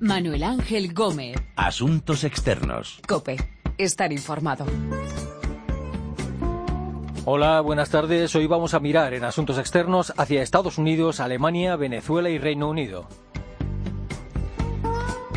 Manuel Ángel Gómez. Asuntos externos. Cope. Estar informado. Hola, buenas tardes. Hoy vamos a mirar en asuntos externos hacia Estados Unidos, Alemania, Venezuela y Reino Unido.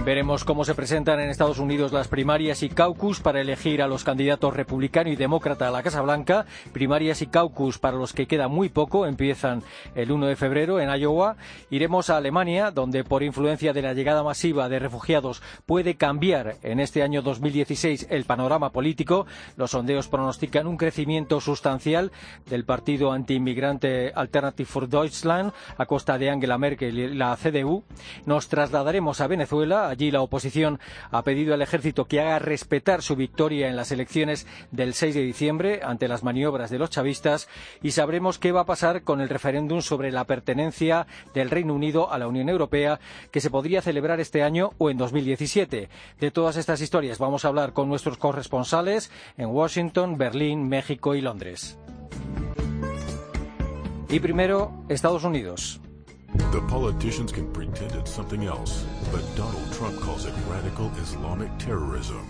Veremos cómo se presentan en Estados Unidos las primarias y caucus para elegir a los candidatos republicano y demócrata a la Casa Blanca. Primarias y caucus para los que queda muy poco, empiezan el 1 de febrero en Iowa. Iremos a Alemania, donde por influencia de la llegada masiva de refugiados puede cambiar en este año 2016 el panorama político. Los sondeos pronostican un crecimiento sustancial del partido antiinmigrante Alternative for Deutschland a costa de Angela Merkel y la CDU. Nos trasladaremos a Venezuela Allí la oposición ha pedido al ejército que haga respetar su victoria en las elecciones del 6 de diciembre ante las maniobras de los chavistas y sabremos qué va a pasar con el referéndum sobre la pertenencia del Reino Unido a la Unión Europea que se podría celebrar este año o en 2017. De todas estas historias vamos a hablar con nuestros corresponsales en Washington, Berlín, México y Londres. Y primero, Estados Unidos. The politicians can pretend it's something else, but Donald Trump calls it radical Islamic terrorism.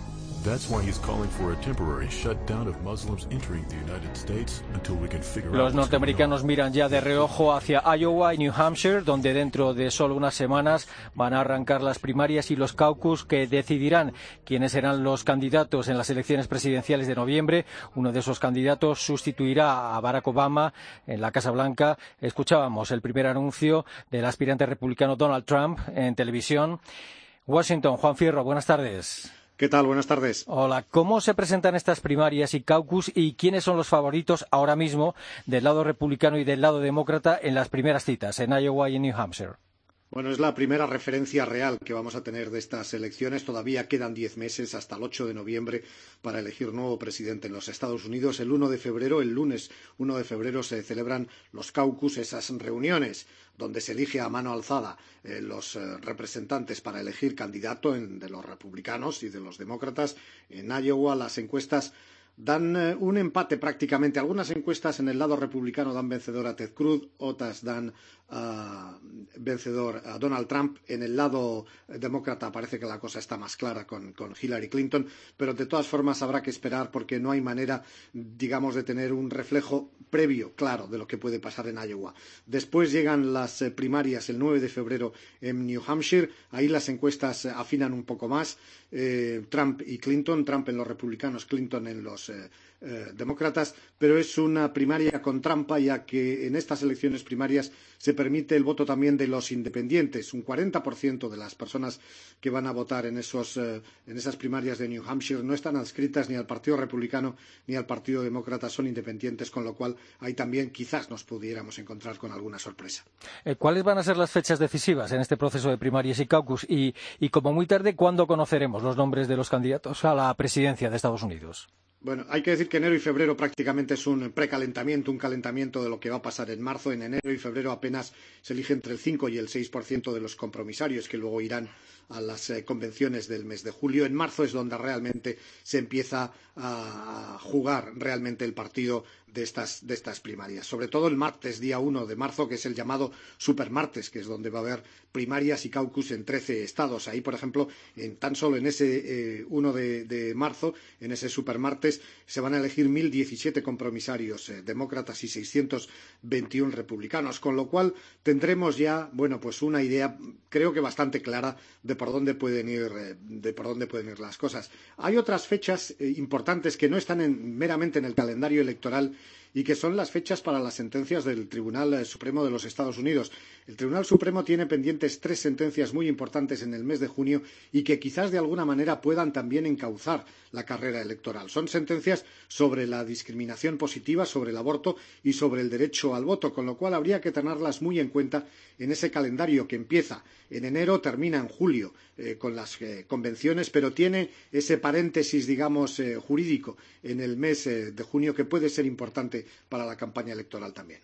Los norteamericanos miran ya de reojo hacia Iowa y New Hampshire, donde dentro de solo unas semanas van a arrancar las primarias y los caucus que decidirán quiénes serán los candidatos en las elecciones presidenciales de noviembre. Uno de esos candidatos sustituirá a Barack Obama en la Casa Blanca. Escuchábamos el primer anuncio del aspirante republicano Donald Trump en televisión. Washington, Juan Fierro, buenas tardes. ¿Qué tal? Buenas tardes. Hola. ¿Cómo se presentan estas primarias y caucus y quiénes son los favoritos ahora mismo del lado republicano y del lado demócrata en las primeras citas en Iowa y en New Hampshire? Bueno, es la primera referencia real que vamos a tener de estas elecciones. Todavía quedan diez meses hasta el 8 de noviembre para elegir nuevo presidente en los Estados Unidos. El 1 de febrero, el lunes 1 de febrero, se celebran los caucus, esas reuniones donde se elige a mano alzada eh, los eh, representantes para elegir candidato de los republicanos y de los demócratas. En Iowa las encuestas dan eh, un empate prácticamente. Algunas encuestas en el lado republicano dan vencedor a Ted Cruz, otras dan vencedor a Donald Trump. En el lado demócrata parece que la cosa está más clara con, Hillary Clinton, pero de todas formas habrá que esperar porque no hay manera, digamos, de tener un reflejo previo, claro, de lo que puede pasar en Iowa. Después llegan las eh, primarias el 9 de febrero en New Hampshire. Ahí las encuestas afinan un poco más. Eh, Trump y Clinton, Trump en los republicanos, Clinton en los eh, eh, demócratas, pero es una primaria con trampa, ya que en estas elecciones primarias se permite el voto también de los independientes. Un 40% de las personas que van a votar en, esos, eh, en esas primarias de New Hampshire no están adscritas ni al Partido Republicano ni al Partido Demócrata, son independientes, con lo cual ahí también quizás nos pudiéramos encontrar con alguna sorpresa. Eh, ¿Cuáles van a ser las fechas decisivas en este proceso de primarias y caucus? Y, y como muy tarde, ¿cuándo conoceremos los nombres de los candidatos a la presidencia de Estados Unidos? Bueno, hay que decir que enero y febrero prácticamente es un precalentamiento, un calentamiento de lo que va a pasar en marzo. En enero y febrero apenas se elige entre el 5 y el 6% de los compromisarios que luego irán a las eh, convenciones del mes de julio. En marzo es donde realmente se empieza a jugar realmente el partido de estas, de estas primarias. Sobre todo el martes, día 1 de marzo, que es el llamado supermartes, que es donde va a haber primarias y caucus en 13 estados. Ahí, por ejemplo, en, tan solo en ese eh, 1 de, marzo, en ese supermartes, se van a elegir 1.017 compromisarios eh, demócratas y 621 republicanos, con lo cual tendremos ya, bueno, pues una idea, creo que bastante clara de por dónde pueden ir, eh, de por dónde pueden ir las cosas. Hay otras fechas eh, importantes que no están en, meramente en el calendario electoral y que son las fechas para las sentencias del Tribunal eh, Supremo de los Estados Unidos. El Tribunal Supremo tiene pendientes tres sentencias muy importantes en el mes de junio y que quizás de alguna manera puedan también encauzar la carrera electoral. Son sentencias sobre la discriminación positiva, sobre el aborto y sobre el derecho al voto, con lo cual habría que tenerlas muy en cuenta en ese calendario que empieza en enero, termina en julio eh, con las eh, convenciones, pero tiene ese paréntesis, digamos, jurídico en el mes de junio que puede ser importante para la campaña electoral también.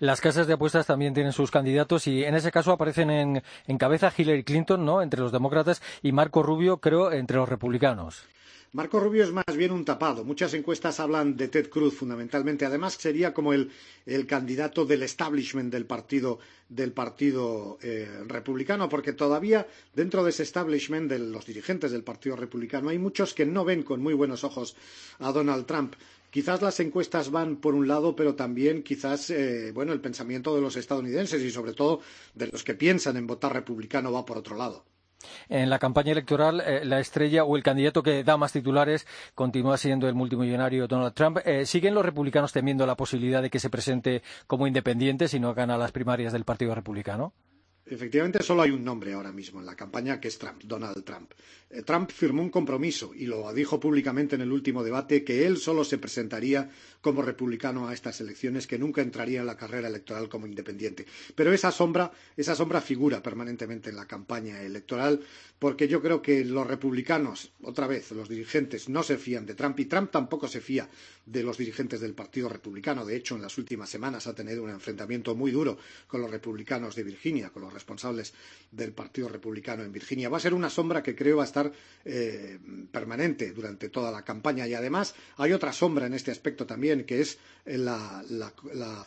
Las casas de apuestas también tienen sus candidatos y en ese caso aparecen en, en cabeza Hillary Clinton, ¿no? Entre los demócratas y Marco Rubio, creo, entre los republicanos. Marco Rubio es más bien un tapado. Muchas encuestas hablan de Ted Cruz fundamentalmente. Además, sería como el, el candidato del establishment del partido, del partido eh, republicano, porque todavía dentro de ese establishment de los dirigentes del Partido Republicano hay muchos que no ven con muy buenos ojos a Donald Trump. Quizás las encuestas van por un lado, pero también quizás eh, bueno, el pensamiento de los estadounidenses y sobre todo de los que piensan en votar republicano va por otro lado. En la campaña electoral, eh, la estrella o el candidato que da más titulares continúa siendo el multimillonario Donald Trump. Eh, ¿Siguen los republicanos temiendo la posibilidad de que se presente como independiente si no gana las primarias del Partido Republicano? Efectivamente, solo hay un nombre ahora mismo en la campaña, que es Trump, Donald Trump. Eh, Trump firmó un compromiso y lo dijo públicamente en el último debate que él solo se presentaría como republicano a estas elecciones, que nunca entraría en la carrera electoral como independiente. Pero esa sombra, esa sombra figura permanentemente en la campaña electoral, porque yo creo que los republicanos, otra vez, los dirigentes, no se fían de Trump y Trump tampoco se fía de los dirigentes del Partido Republicano. De hecho, en las últimas semanas ha tenido un enfrentamiento muy duro con los republicanos de Virginia, con los responsables del Partido Republicano en Virginia. Va a ser una sombra que creo va a estar eh, permanente durante toda la campaña. Y además hay otra sombra en este aspecto también, que es la,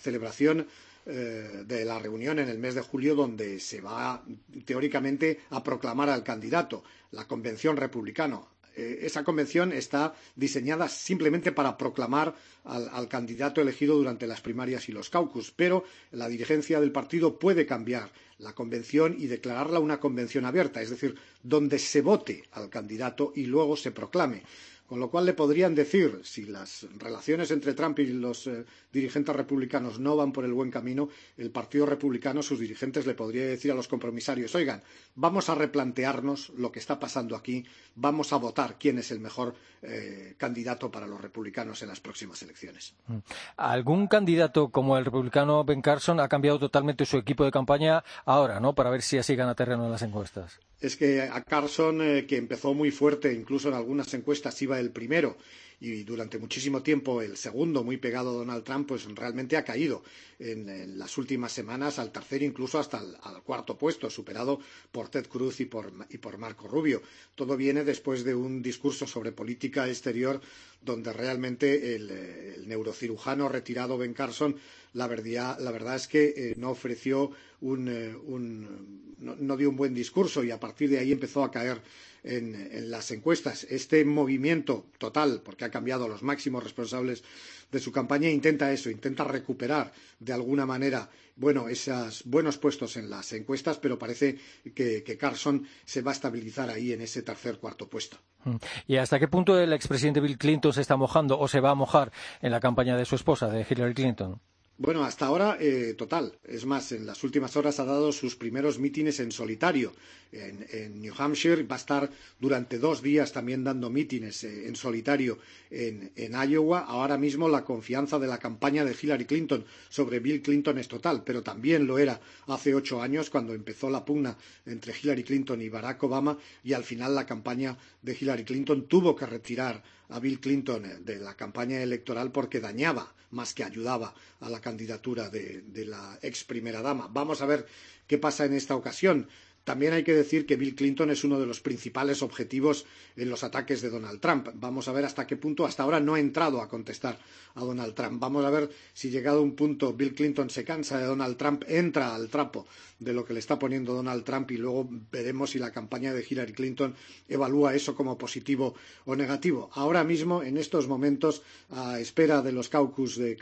celebración eh, de la reunión en el mes de julio donde se va teóricamente a proclamar al candidato, la convención republicana eh, esa convención está diseñada simplemente para proclamar al, al, candidato elegido durante las primarias y los caucus, pero la dirigencia del partido puede cambiar la convención y declararla una convención abierta, es decir, donde se vote al candidato y luego se proclame. Con lo cual le podrían decir, si las relaciones entre Trump y los eh, dirigentes republicanos no van por el buen camino, el Partido Republicano, sus dirigentes, le podría decir a los compromisarios, oigan, vamos a replantearnos lo que está pasando aquí, vamos a votar quién es el mejor eh, candidato para los republicanos en las próximas elecciones. Mm. ¿Algún candidato como el republicano Ben Carson ha cambiado totalmente su equipo de campaña ahora, ¿no? Para ver si así gana terreno en las encuestas es que a Carson, eh, que empezó muy fuerte, incluso en algunas encuestas iba el primero, y durante muchísimo tiempo el segundo, muy pegado Donald Trump, pues realmente ha caído en, las últimas semanas al tercer, incluso hasta al cuarto puesto, superado por Ted Cruz y por, y por Marco Rubio. Todo viene después de un discurso sobre política exterior donde realmente el, el neurocirujano retirado Ben Carson la verdad, la verdad es que eh, no ofreció un, eh, un no, no, dio un buen discurso y a partir de ahí empezó a caer en, las encuestas. Este movimiento total, porque ha cambiado a los máximos responsables de su campaña, intenta eso, intenta recuperar de alguna manera bueno, esos buenos puestos en las encuestas, pero parece que, que Carson se va a estabilizar ahí en ese tercer cuarto puesto. Mm. ¿Y hasta qué punto el expresidente Bill Clinton se está mojando o se va a mojar en la campaña de su esposa, de Hillary Clinton? Bueno, hasta ahora, eh, total. Es más, en las últimas horas ha dado sus primeros mítines en solitario. En, New Hampshire va a estar durante dos días también dando mítines eh, en solitario en, en, Iowa. Ahora mismo la confianza de la campaña de Hillary Clinton sobre Bill Clinton es total, pero también lo era hace ocho años cuando empezó la pugna entre Hillary Clinton y Barack Obama y al final la campaña de Hillary Clinton tuvo que retirar a Bill Clinton eh, de la campaña electoral porque dañaba más que ayudaba a la candidatura de, de la ex primera dama. Vamos a ver qué pasa en esta ocasión. También hay que decir que Bill Clinton es uno de los principales objetivos en los ataques de Donald Trump. Vamos a ver hasta qué punto hasta ahora no ha entrado a contestar a Donald Trump. Vamos a ver si llegado un punto Bill Clinton se cansa de Donald Trump, entra al trapo de lo que le está poniendo Donald Trump y luego veremos si la campaña de Hillary Clinton evalúa eso como positivo o negativo. Ahora mismo, en estos momentos, a espera de los caucus de,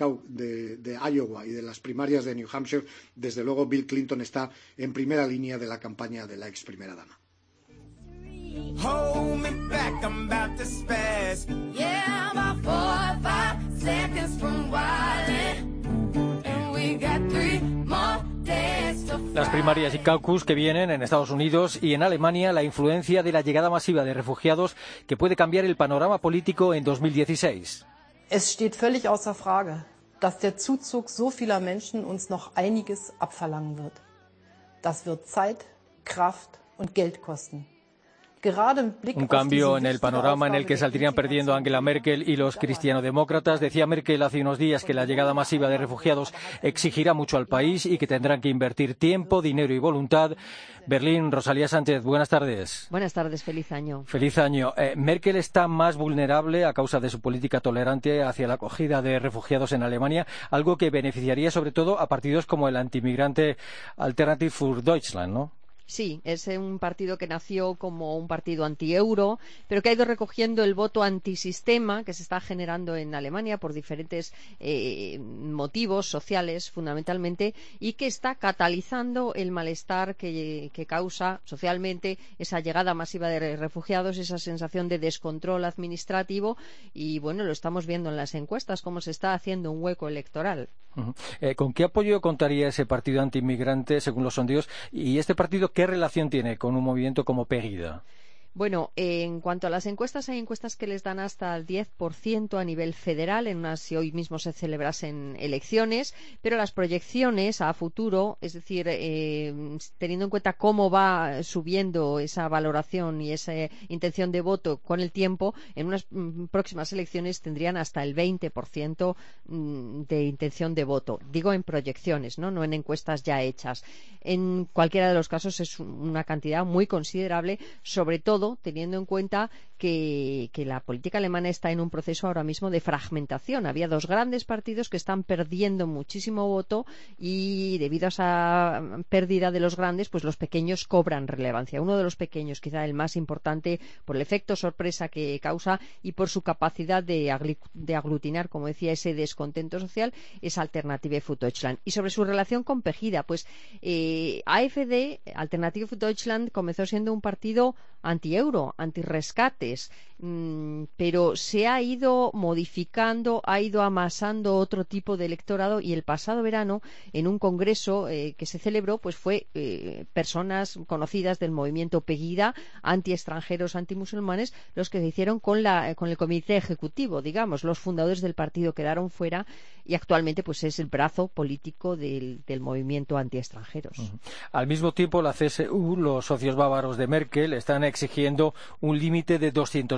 de Iowa y de las primarias de New Hampshire, desde luego Bill Clinton está en primera línea de la campaña de la ex primera dama. Hold me back, I'm about to spaz. Yeah, about four or five seconds from wildin'. And we got three more las primarias y caucus que vienen en Estados Unidos y en Alemania, la influencia de la llegada masiva de refugiados que puede cambiar el panorama político en 2016. Es steht völlig außer Frage, dass der Zuzug so vieler Menschen uns noch einiges abverlangen wird. Das wird Zeit, Kraft und Geld kosten. Un cambio en el panorama en el que saldrían perdiendo Angela Merkel y los cristianodemócratas. Decía Merkel hace unos días que la llegada masiva de refugiados exigirá mucho al país y que tendrán que invertir tiempo, dinero y voluntad. Berlín, Rosalía Sánchez, buenas tardes. Buenas tardes, feliz año. Feliz año. Eh, Merkel está más vulnerable a causa de su política tolerante hacia la acogida de refugiados en Alemania, algo que beneficiaría sobre todo a partidos como el antimigrante Alternative für Deutschland, ¿no? Sí, es un partido que nació como un partido anti-euro, pero que ha ido recogiendo el voto antisistema que se está generando en Alemania por diferentes eh, motivos sociales, fundamentalmente, y que está catalizando el malestar que, causa socialmente esa llegada masiva de refugiados, esa sensación de descontrol administrativo, y bueno, lo estamos viendo en las encuestas, cómo se está haciendo un hueco electoral. Eh, ¿Con qué apoyo contaría ese partido antiinmigrante, según los sondeos? ¿Y este partido qué relación tiene con un movimiento como Pegida? Bueno, en cuanto a las encuestas, hay encuestas que les dan hasta el 10% a nivel federal, en unas si hoy mismo se celebrasen elecciones, pero las proyecciones a futuro, es decir, eh, teniendo en cuenta cómo va subiendo esa valoración y esa intención de voto con el tiempo, en unas mm, próximas elecciones tendrían hasta el 20% mm, de intención de voto. Digo en proyecciones, ¿no? no en encuestas ya hechas. En cualquiera de los casos es una cantidad muy considerable, sobre todo teniendo en cuenta que, la política alemana está en un proceso ahora mismo de fragmentación. Había dos grandes partidos que están perdiendo muchísimo voto y debido a esa pérdida de los grandes, pues los pequeños cobran relevancia. Uno de los pequeños, quizá el más importante por el efecto sorpresa que causa y por su capacidad de, aglutinar, como decía, ese descontento social, es Alternative für Deutschland. Y sobre su relación con Pegida, pues eh, AfD, Alternative für Deutschland, comenzó siendo un partido anti-euro, anti-rescates, mm, pero se ha ido modificando, ha ido amasando otro tipo de electorado y el pasado verano, en un congreso eh, que se celebró, pues fue eh, personas conocidas del movimiento Pegida, anti-extranjeros, anti-musulmanes, los que se hicieron con, la, con el comité ejecutivo, digamos, los fundadores del partido quedaron fuera y actualmente pues es el brazo político del, movimiento anti-extranjeros. Al mismo tiempo, la CSU, los socios bávaros de Merkel, están exigiendo un límite de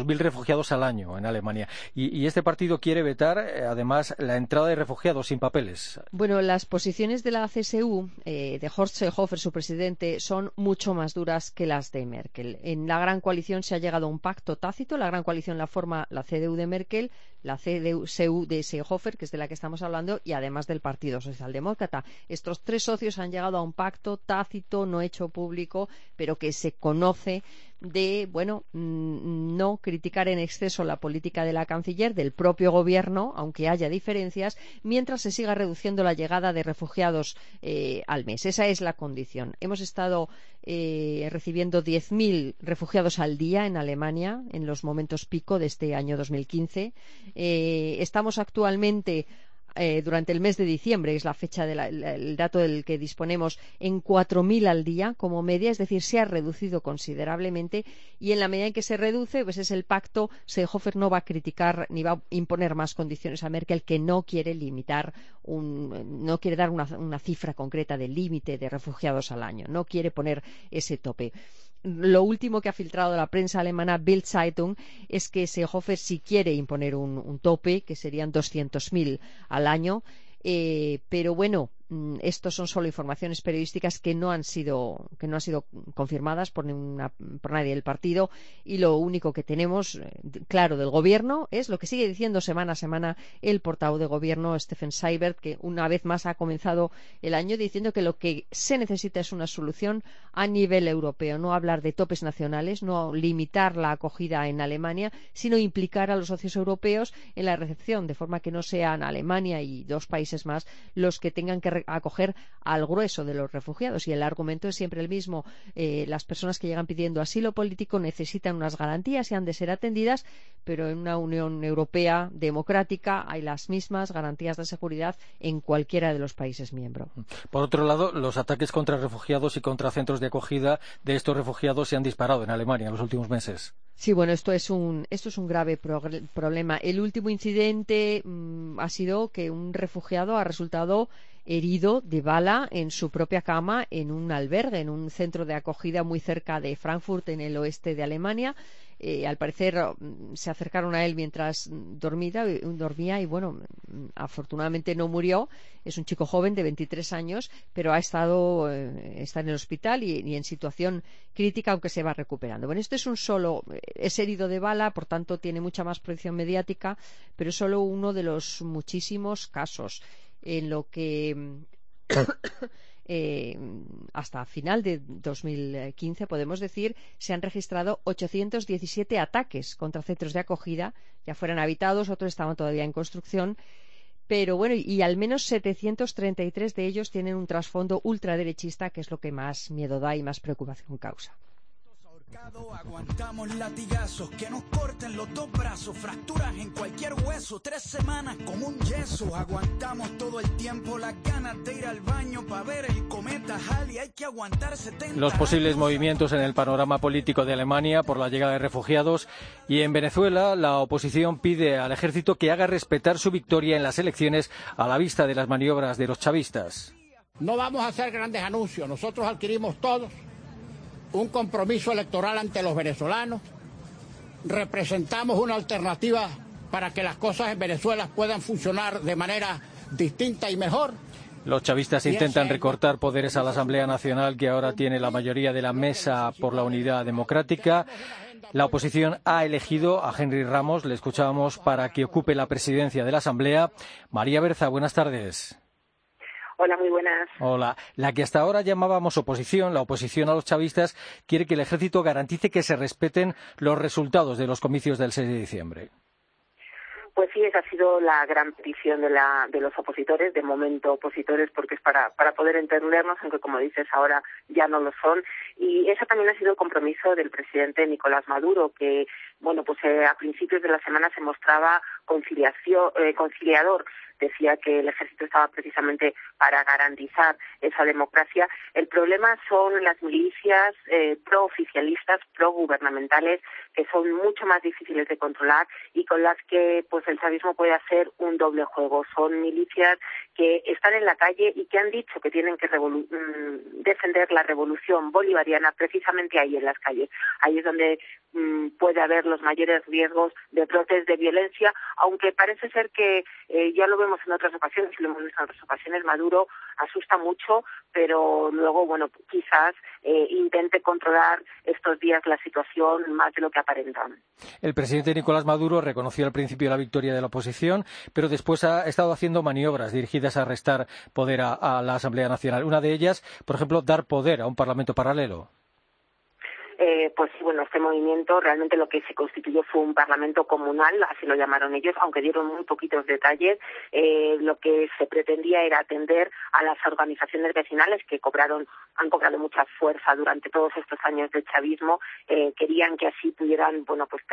200.000 refugiados al año en Alemania. Y, este partido quiere vetar, eh, además, la entrada de refugiados sin papeles. Bueno, las posiciones de la CSU, eh, de Horst Seehofer, su presidente, son mucho más duras que las de Merkel. En la gran coalición se ha llegado a un pacto tácito. La gran coalición la forma la CDU de Merkel, la CDU de Seehofer, que es de la que estamos hablando, y además del Partido Socialdemócrata. Estos tres socios han llegado a un pacto tácito, no hecho público, pero que se conoce de, bueno, mm, no criticar en exceso la política de la canciller, del propio gobierno, aunque haya diferencias, mientras se siga reduciendo la llegada de refugiados eh, al mes. Esa es la condición. Hemos estado eh, recibiendo 10.000 refugiados al día en Alemania en los momentos pico de este año 2015. Eh, estamos actualmente eh, durante el mes de diciembre, es la fecha del dato del que disponemos, en 4.000 al día como media, es decir, se ha reducido considerablemente y en la medida en que se reduce, pues es el pacto, Seehofer no va a criticar ni va a imponer más condiciones a Merkel que no quiere limitar, no quiere dar una, una cifra concreta de límite de refugiados al año, no quiere poner ese tope lo último que ha filtrado la prensa alemana Bild Zeitung es que Seehofer sí quiere imponer un, tope, que serían 200.000 al año, eh, pero bueno, estos son solo informaciones periodísticas que no han sido que no han sido confirmadas por, por nadie del partido. Y lo único que tenemos eh, claro del gobierno es lo que sigue diciendo semana a semana el portavoz de gobierno Stephen Seibert que una vez más ha comenzado el año diciendo que lo que se necesita es una solución a nivel europeo. No hablar de topes nacionales no limitar la acogida en Alemania sino implicar a los socios europeos en la recepción de forma que no sean Alemania y dos países más los que tengan que acoger al grueso de los refugiados. Y el argumento es siempre el mismo. Eh, las personas que llegan pidiendo asilo político necesitan unas garantías y han de ser atendidas, pero en una Unión Europea democrática hay las mismas garantías de seguridad en cualquiera de los países miembros. Por otro lado, los ataques contra refugiados y contra centros de acogida de estos refugiados se han disparado en Alemania en los últimos meses. Sí, bueno, esto es un, esto es un grave problema. El último incidente mm, ha sido que un refugiado ha resultado herido de bala en su propia cama en un albergue, en un centro de acogida muy cerca de Frankfurt, en el oeste de Alemania. Eh, al parecer mm, se acercaron a él mientras dormía, dormía y bueno, mm, afortunadamente no murió. Es un chico joven de 23 años, pero ha estado eh, está en el hospital y, en situación crítica, aunque se va recuperando. Bueno, este es un solo, eh, es herido de bala, por tanto tiene mucha más proyección mediática, pero es solo uno de los muchísimos casos en lo que eh, hasta final de 2015, podemos decir, se han registrado 817 ataques contra centros de acogida, ya fueran habitados, otros estaban todavía en construcción. Pero bueno, y al menos 733 de ellos tienen un trasfondo ultraderechista, que es lo que más miedo da y más preocupación causa. Aguantamos latigazos que nos corten los dos brazos, fracturas en cualquier hueso, tres semanas con un yeso. Aguantamos todo el tiempo las ganas de ir al baño para ver el cometa Halley. Hay que aguantar 70 Los posibles movimientos en el panorama político de Alemania por la llegada de refugiados y en Venezuela la oposición pide al ejército que haga respetar su victoria en las elecciones a la vista de las maniobras de los chavistas. No vamos a hacer grandes anuncios, nosotros adquirimos todos un compromiso electoral ante los venezolanos, representamos una alternativa para que las cosas en Venezuela puedan funcionar de manera distinta y mejor. Los chavistas intentan recortar poderes a la Asamblea Nacional, que ahora tiene la mayoría de la mesa por la unidad democrática. La oposición ha elegido a Henry Ramos, le escuchábamos, para que ocupe la presidencia de la Asamblea. María Berza, buenas tardes. Hola, muy buenas. Hola. La que hasta ahora llamábamos oposición, la oposición a los chavistas, quiere que el ejército garantice que se respeten los resultados de los comicios del 6 de diciembre. Pues sí, esa ha sido la gran petición de, la, de los opositores, de momento opositores, porque es para, para poder entendernos, aunque como dices ahora ya no lo son. Y ese también ha sido el compromiso del presidente Nicolás Maduro, que, bueno, pues eh, a principios de la semana se mostraba conciliación, eh, conciliador decía que el ejército estaba precisamente para garantizar esa democracia. El problema son las milicias eh, pro-oficialistas, pro-gubernamentales, que son mucho más difíciles de controlar y con las que pues el chavismo puede hacer un doble juego. Son milicias que están en la calle y que han dicho que tienen que mm, defender la revolución bolivariana precisamente ahí en las calles. Ahí es donde mm, puede haber los mayores riesgos de brotes de violencia, aunque parece ser que eh, ya lo vemos en otras ocasiones lo hemos visto en otras ocasiones, Maduro asusta mucho, pero luego, bueno, quizás eh, intente controlar estos días la situación más de lo que aparentan. El presidente Nicolás Maduro reconoció al principio la victoria de la oposición, pero después ha estado haciendo maniobras dirigidas a restar poder a la Asamblea Nacional. Una de ellas, por ejemplo, dar poder a un Parlamento paralelo eh, pues bueno, este movimiento realmente lo que se constituyó fue un parlamento comunal, así lo llamaron ellos, aunque dieron muy poquitos detalles. Eh, lo que se pretendía era atender a las organizaciones vecinales que cobraron, han cobrado mucha fuerza durante todos estos años de chavismo. Eh, querían que así pudieran, bueno, pues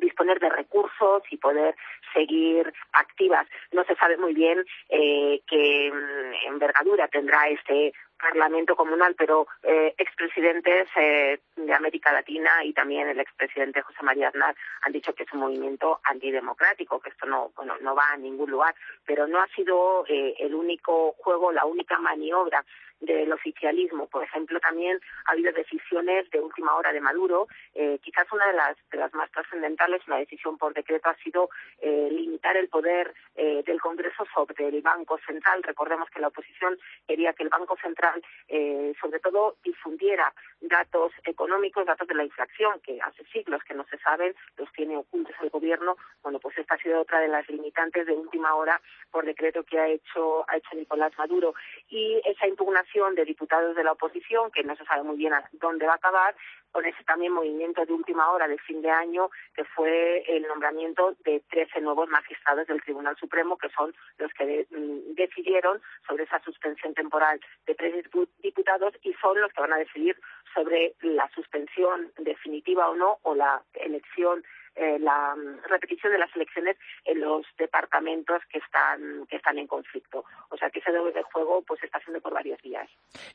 disponer de recursos y poder seguir activas. No se sabe muy bien eh, qué mm, envergadura tendrá este Parlamento Comunal, pero eh, expresidentes eh, de América Latina y también el expresidente José María Aznar han dicho que es un movimiento antidemocrático, que esto no, bueno, no va a ningún lugar, pero no ha sido eh, el único juego, la única maniobra del oficialismo. Por ejemplo, también ha habido decisiones de última hora de Maduro. Eh, quizás una de las, de las más trascendentales, una decisión por decreto, ha sido eh, limitar el poder eh, del Congreso sobre el Banco Central. Recordemos que la oposición quería que el Banco Central, sobre todo, difundiera datos económicos, datos de la inflación, que hace siglos que no se saben, los tiene ocultos el gobierno. Bueno, pues esta ha sido otra de las limitantes de última hora por decreto que ha hecho, ha hecho Nicolás Maduro. Y esa impugnación de diputados de la oposición, que no se sabe muy bien a dónde va a acabar, con ese también movimiento de última hora de fin de año, que fue el nombramiento de 13 nuevos magistrados del Tribunal Supremo, que son los que mm, decidieron sobre esa suspensión temporal de tres diputados y son los que van a decidir sobre la suspensión definitiva o no, o la elección eh, la mm, repetición de las elecciones en los departamentos que están que están en conflicto. O sea que ese doble de juego pues está haciendo por varios días.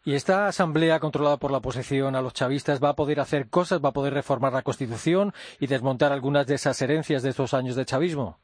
¿Y esta asamblea controlada por la oposición a los chavistas va a poder hacer cosas, va a poder reformar la Constitución y desmontar algunas de esas herencias de estos años de chavismo?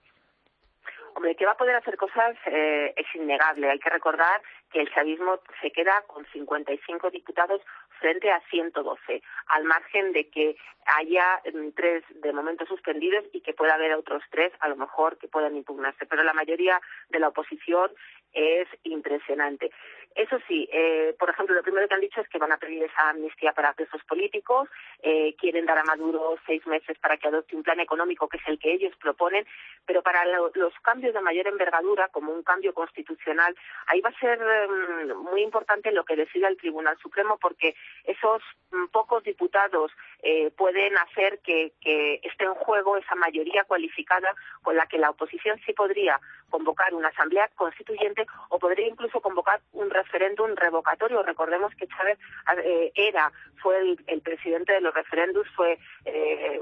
Hombre, que va a poder hacer cosas eh, es innegable. Hay que recordar que el chavismo se queda con 55 diputados frente a 112, al margen de que haya mm, tres de momento suspendidos y que pueda haber otros tres, a lo mejor, que puedan impugnarse. Pero la mayoría de la oposición es impresionante. Eso sí, eh, por ejemplo, lo primero que han dicho es que van a pedir esa amnistía para presos políticos, eh, quieren dar a Maduro seis meses para que adopte un plan económico que es el que ellos proponen, pero para los cambios de mayor envergadura, como un cambio constitucional, ahí va a ser mm, muy importante lo que decida el Tribunal Supremo, porque esos mm, pocos diputados eh, pueden hacer que, que esté en juego esa mayoría cualificada con la que la oposición sí podría convocar una asamblea constituyente o podría incluso convocar un referéndum revocatorio. Recordemos que Chávez eh, era, fue el, presidente de los referéndums, fue eh,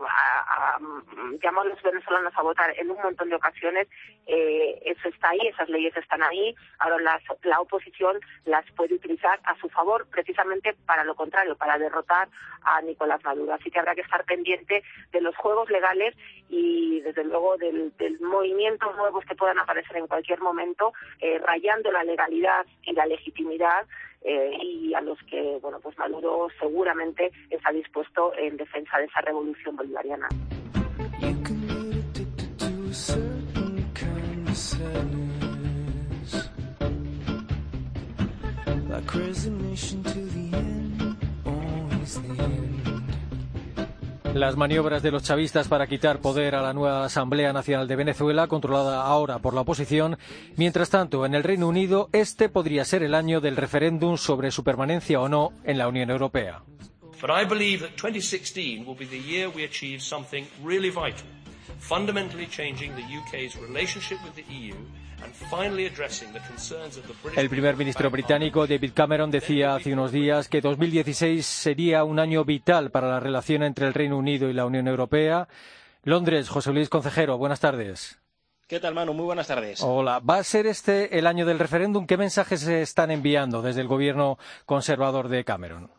llamó a los venezolanos a votar en un montón de ocasiones. Eh, eso está ahí, esas leyes están ahí. Ahora la oposición las puede utilizar a su favor, precisamente para lo contrario, para derrotar a Nicolás Maduro. Así que habrá que estar pendiente de los juegos legales y, desde luego, del, movimientos nuevos que puedan aparecer en cualquier momento, eh, rayando la legalidad y la legitimidad eh, y a los que bueno pues Maduro seguramente está dispuesto en defensa de esa revolución bolivariana. Las maniobras de los chavistas para quitar poder a la nueva Asamblea Nacional de Venezuela, controlada ahora por la oposición. Mientras tanto, en el Reino Unido, este podría ser el año del referéndum sobre su permanencia o no en la Unión Europea. But I believe that 2016 will be the year we achieve something really vital, fundamentally changing the UK's relationship with the EU el primer ministro británico David Cameron decía hace unos días que 2016 sería un año vital para la relación entre el Reino Unido y la Unión Europea. Londres, José Luis Concejero, buenas tardes. ¿Qué tal, Manu? Muy buenas tardes. Hola. ¿Va a ser este el año del referéndum? ¿Qué mensajes se están enviando desde el gobierno conservador de Cameron?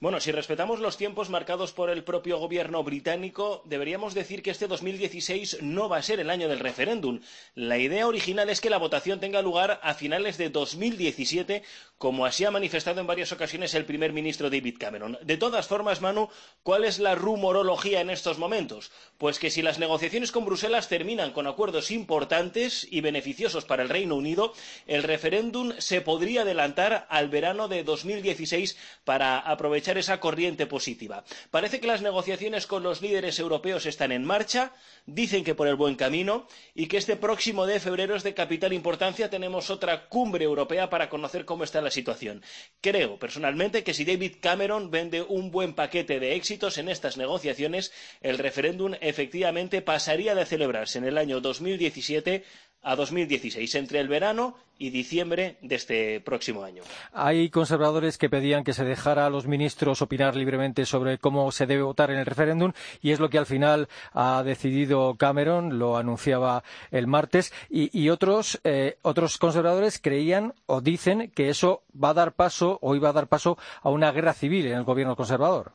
Bueno, si respetamos los tiempos marcados por el propio gobierno británico, deberíamos decir que este 2016 no va a ser el año del referéndum. La idea original es que la votación tenga lugar a finales de 2017, como así ha manifestado en varias ocasiones el primer ministro David Cameron. De todas formas, Manu, ¿cuál es la rumorología en estos momentos? Pues que si las negociaciones con Bruselas terminan con acuerdos importantes y beneficiosos para el Reino Unido, el referéndum se podría adelantar al verano de 2016 para aprovechar esa corriente positiva. Parece que las negociaciones con los líderes europeos están en marcha, dicen que por el buen camino y que este próximo de febrero es de capital importancia. Tenemos otra cumbre europea para conocer cómo está la situación. Creo personalmente que si David Cameron vende un buen paquete de éxitos en estas negociaciones, el referéndum efectivamente pasaría de celebrarse en el año 2017 a 2016, entre el verano y diciembre de este próximo año. Hay conservadores que pedían que se dejara a los ministros opinar libremente sobre cómo se debe votar en el referéndum y es lo que al final ha decidido Cameron, lo anunciaba el martes, y, otros, eh, otros conservadores creían o dicen que eso va a dar paso o iba a dar paso a una guerra civil en el gobierno conservador.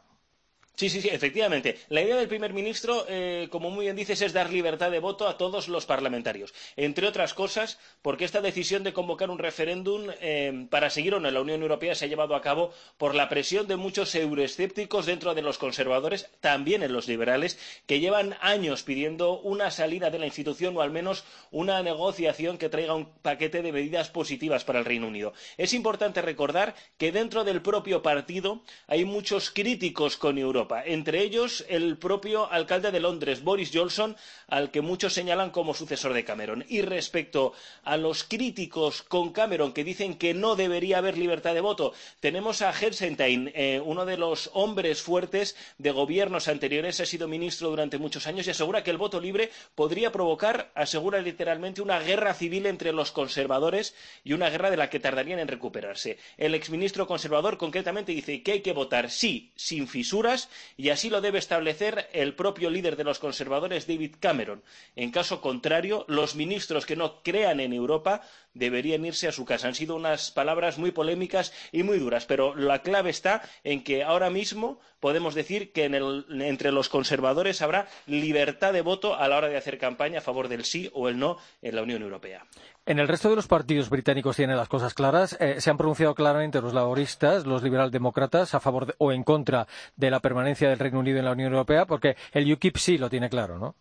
Sí, sí, sí, efectivamente. La idea del primer ministro, eh, como muy bien dices, es dar libertad de voto a todos los parlamentarios. Entre otras cosas, porque esta decisión de convocar un referéndum eh, para seguir o no en la Unión Europea se ha llevado a cabo por la presión de muchos euroescépticos dentro de los conservadores, también en los liberales, que llevan años pidiendo una salida de la institución o al menos una negociación que traiga un paquete de medidas positivas para el Reino Unido. Es importante recordar que dentro del propio partido hay muchos críticos con Europa entre ellos el propio alcalde de Londres, Boris Johnson, al que muchos señalan como sucesor de Cameron. Y respecto a los críticos con Cameron que dicen que no debería haber libertad de voto, tenemos a Helsenstein, eh, uno de los hombres fuertes de gobiernos anteriores, ha sido ministro durante muchos años y asegura que el voto libre podría provocar, asegura literalmente, una guerra civil entre los conservadores y una guerra de la que tardarían en recuperarse. El exministro conservador concretamente dice que hay que votar sí, sin fisuras, y así lo debe establecer el propio líder de los conservadores, David Cameron. En caso contrario, los ministros que no crean en Europa deberían irse a su casa. Han sido unas palabras muy polémicas y muy duras, pero la clave está en que ahora mismo podemos decir que entre los conservadores habrá libertad de voto a la hora de hacer campaña a favor del sí o el no en la Unión Europea. En el resto de los partidos británicos tienen las cosas claras. Eh, se han pronunciado claramente los laboristas, los liberaldemócratas, a favor o en contra de la permanencia del Reino Unido en la Unión Europea, porque el UKIP sí lo tiene claro, ¿no?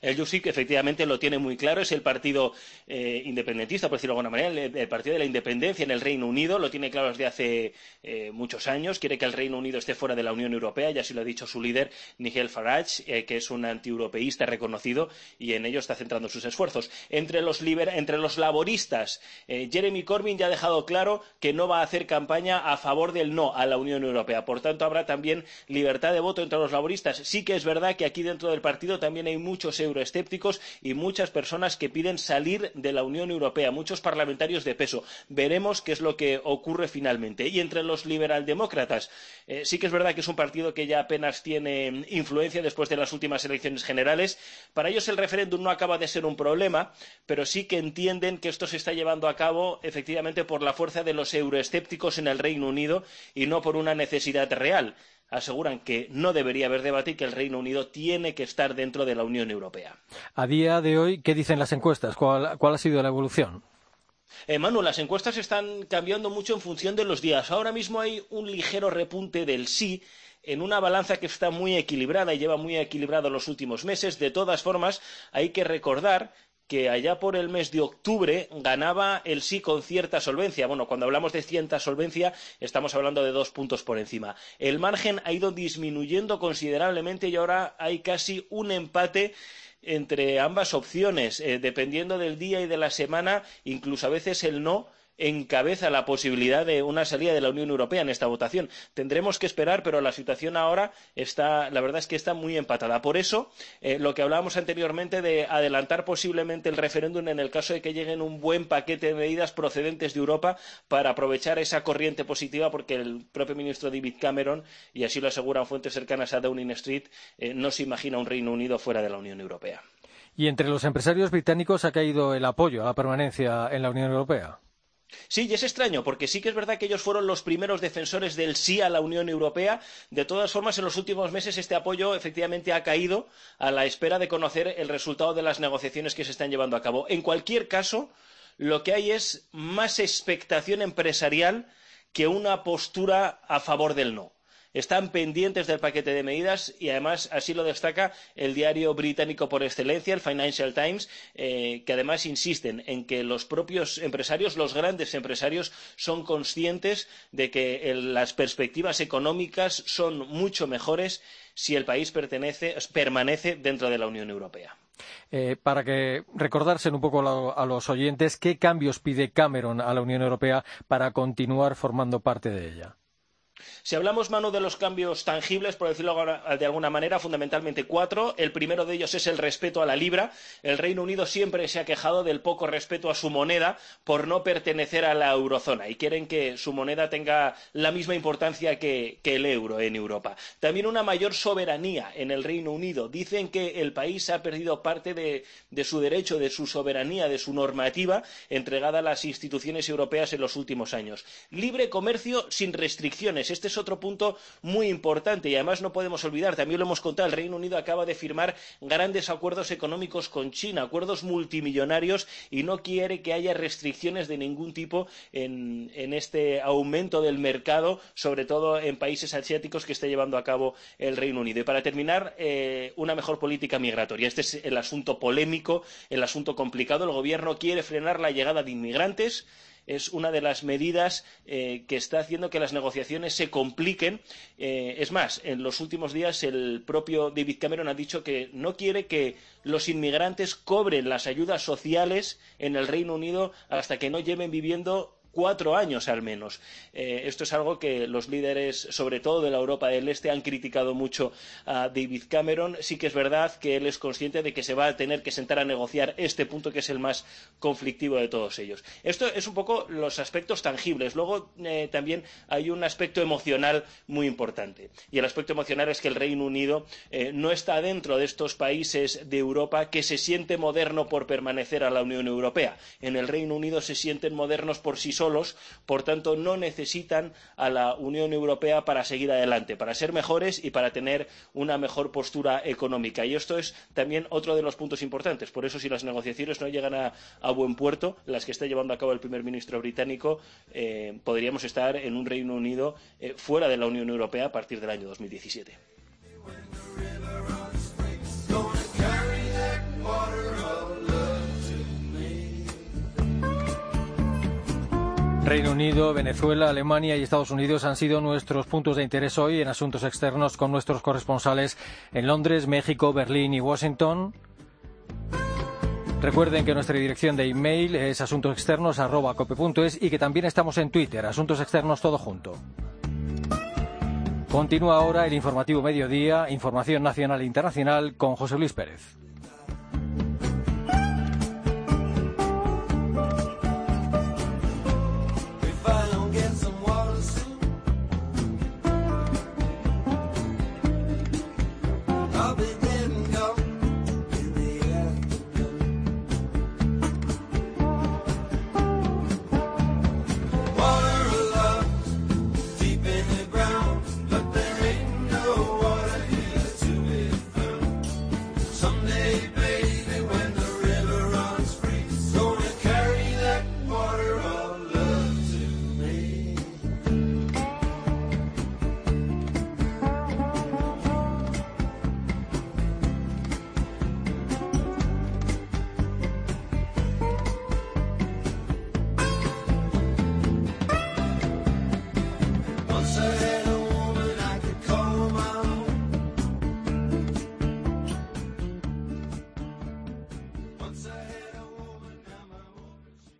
El USIC efectivamente lo tiene muy claro, es el partido eh, independentista, por decirlo de alguna manera, el, partido de la independencia en el Reino Unido, lo tiene claro desde hace eh, muchos años, quiere que el Reino Unido esté fuera de la Unión Europea, ya así lo ha dicho su líder, Nigel Farage, eh, que es un antieuropeísta reconocido y en ello está centrando sus esfuerzos. Entre los, entre los laboristas, Jeremy Corbyn ya ha dejado claro que no va a hacer campaña a favor del no a la Unión Europea. Por tanto, habrá también libertad de voto entre los laboristas. Sí que es verdad que aquí dentro del partido también hay muchos euroescépticos y muchas personas que piden salir de la Unión Europea, muchos parlamentarios de peso. Veremos qué es lo que ocurre finalmente. Y entre los liberaldemócratas, eh, sí que es verdad que es un partido que ya apenas tiene influencia después de las últimas elecciones generales. Para ellos el referéndum no acaba de ser un problema, pero sí que entienden que esto se está llevando a cabo efectivamente por la fuerza de los euroescépticos en el Reino Unido y no por una necesidad real aseguran que no debería haber debate y que el Reino Unido tiene que estar dentro de la Unión Europea. A día de hoy, ¿qué dicen las encuestas? ¿Cuál, ha sido la evolución? Eh, Manu, las encuestas están cambiando mucho en función de los días. Ahora mismo hay un ligero repunte del sí en una balanza que está muy equilibrada y lleva muy equilibrado los últimos meses. De todas formas, hay que recordar que allá por el mes de octubre ganaba el sí con cierta solvencia. Bueno, cuando hablamos de cierta solvencia estamos hablando de dos puntos por encima. El margen ha ido disminuyendo considerablemente y ahora hay casi un empate entre ambas opciones, eh, dependiendo del día y de la semana, incluso a veces el no encabeza la posibilidad de una salida de la Unión Europea en esta votación. Tendremos que esperar, pero la situación ahora está, la verdad es que está muy empatada. Por eso, eh, lo que hablábamos anteriormente de adelantar posiblemente el referéndum en el caso de que lleguen un buen paquete de medidas procedentes de Europa para aprovechar esa corriente positiva, porque el propio ministro David Cameron, y así lo aseguran fuentes cercanas a Downing Street, eh, no se imagina un Reino Unido fuera de la Unión Europea. Y entre los empresarios británicos ha caído el apoyo a la permanencia en la Unión Europea. Sí, y es extraño, porque sí que es verdad que ellos fueron los primeros defensores del sí a la Unión Europea. De todas formas, en los últimos meses este apoyo efectivamente ha caído a la espera de conocer el resultado de las negociaciones que se están llevando a cabo. En cualquier caso, lo que hay es más expectación empresarial que una postura a favor del no están pendientes del paquete de medidas y además así lo destaca el diario británico por excelencia, el Financial Times, eh, que además insisten en que los propios empresarios, los grandes empresarios, son conscientes de que las perspectivas económicas son mucho mejores si el país permanece dentro de la Unión Europea. Eh, para que un poco a los oyentes, ¿qué cambios pide Cameron a la Unión Europea para continuar formando parte de ella? Si hablamos, Manu, de los cambios tangibles, por decirlo de alguna manera, fundamentalmente cuatro. El primero de ellos es el respeto a la libra. El Reino Unido siempre se ha quejado del poco respeto a su moneda por no pertenecer a la eurozona y quieren que su moneda tenga la misma importancia que, el euro en Europa. También una mayor soberanía en el Reino Unido. Dicen que el país ha perdido parte de, de su derecho, de su soberanía, de su normativa entregada a las instituciones europeas en los últimos años. Libre comercio sin restricciones este es otro punto muy importante y además no podemos olvidar, también lo hemos contado, el Reino Unido acaba de firmar grandes acuerdos económicos con China, acuerdos multimillonarios y no quiere que haya restricciones de ningún tipo en, este aumento del mercado, sobre todo en países asiáticos que está llevando a cabo el Reino Unido. Y para terminar, eh, una mejor política migratoria. Este es el asunto polémico, el asunto complicado. El Gobierno quiere frenar la llegada de inmigrantes es una de las medidas eh, que está haciendo que las negociaciones se compliquen. Eh, es más, en los últimos días el propio David Cameron ha dicho que no quiere que los inmigrantes cobren las ayudas sociales en el Reino Unido hasta que no lleven viviendo cuatro años al menos. Eh, esto es algo que los líderes, sobre todo de la Europa del Este, han criticado mucho a David Cameron. Sí que es verdad que él es consciente de que se va a tener que sentar a negociar este punto que es el más conflictivo de todos ellos. Esto es un poco los aspectos tangibles. Luego eh, también hay un aspecto emocional muy importante. Y el aspecto emocional es que el Reino Unido eh, no está dentro de estos países de Europa que se siente moderno por permanecer a la Unión Europea. En el Reino Unido se sienten modernos por sí solos por tanto no necesitan a la Unión Europea para seguir adelante, para ser mejores y para tener una mejor postura económica. Y esto es también otro de los puntos importantes. Por eso, si las negociaciones no llegan a, a buen puerto, las que está llevando a cabo el primer ministro británico, eh, podríamos estar en un Reino Unido eh, fuera de la Unión Europea a partir del año 2017. Reino Unido, Venezuela, Alemania y Estados Unidos han sido nuestros puntos de interés hoy en asuntos externos con nuestros corresponsales en Londres, México, Berlín y Washington. Recuerden que nuestra dirección de email es asuntosexternos.cope.es y que también estamos en Twitter, Asuntos Externos Todo Junto. Continúa ahora el informativo mediodía, información nacional e internacional con José Luis Pérez.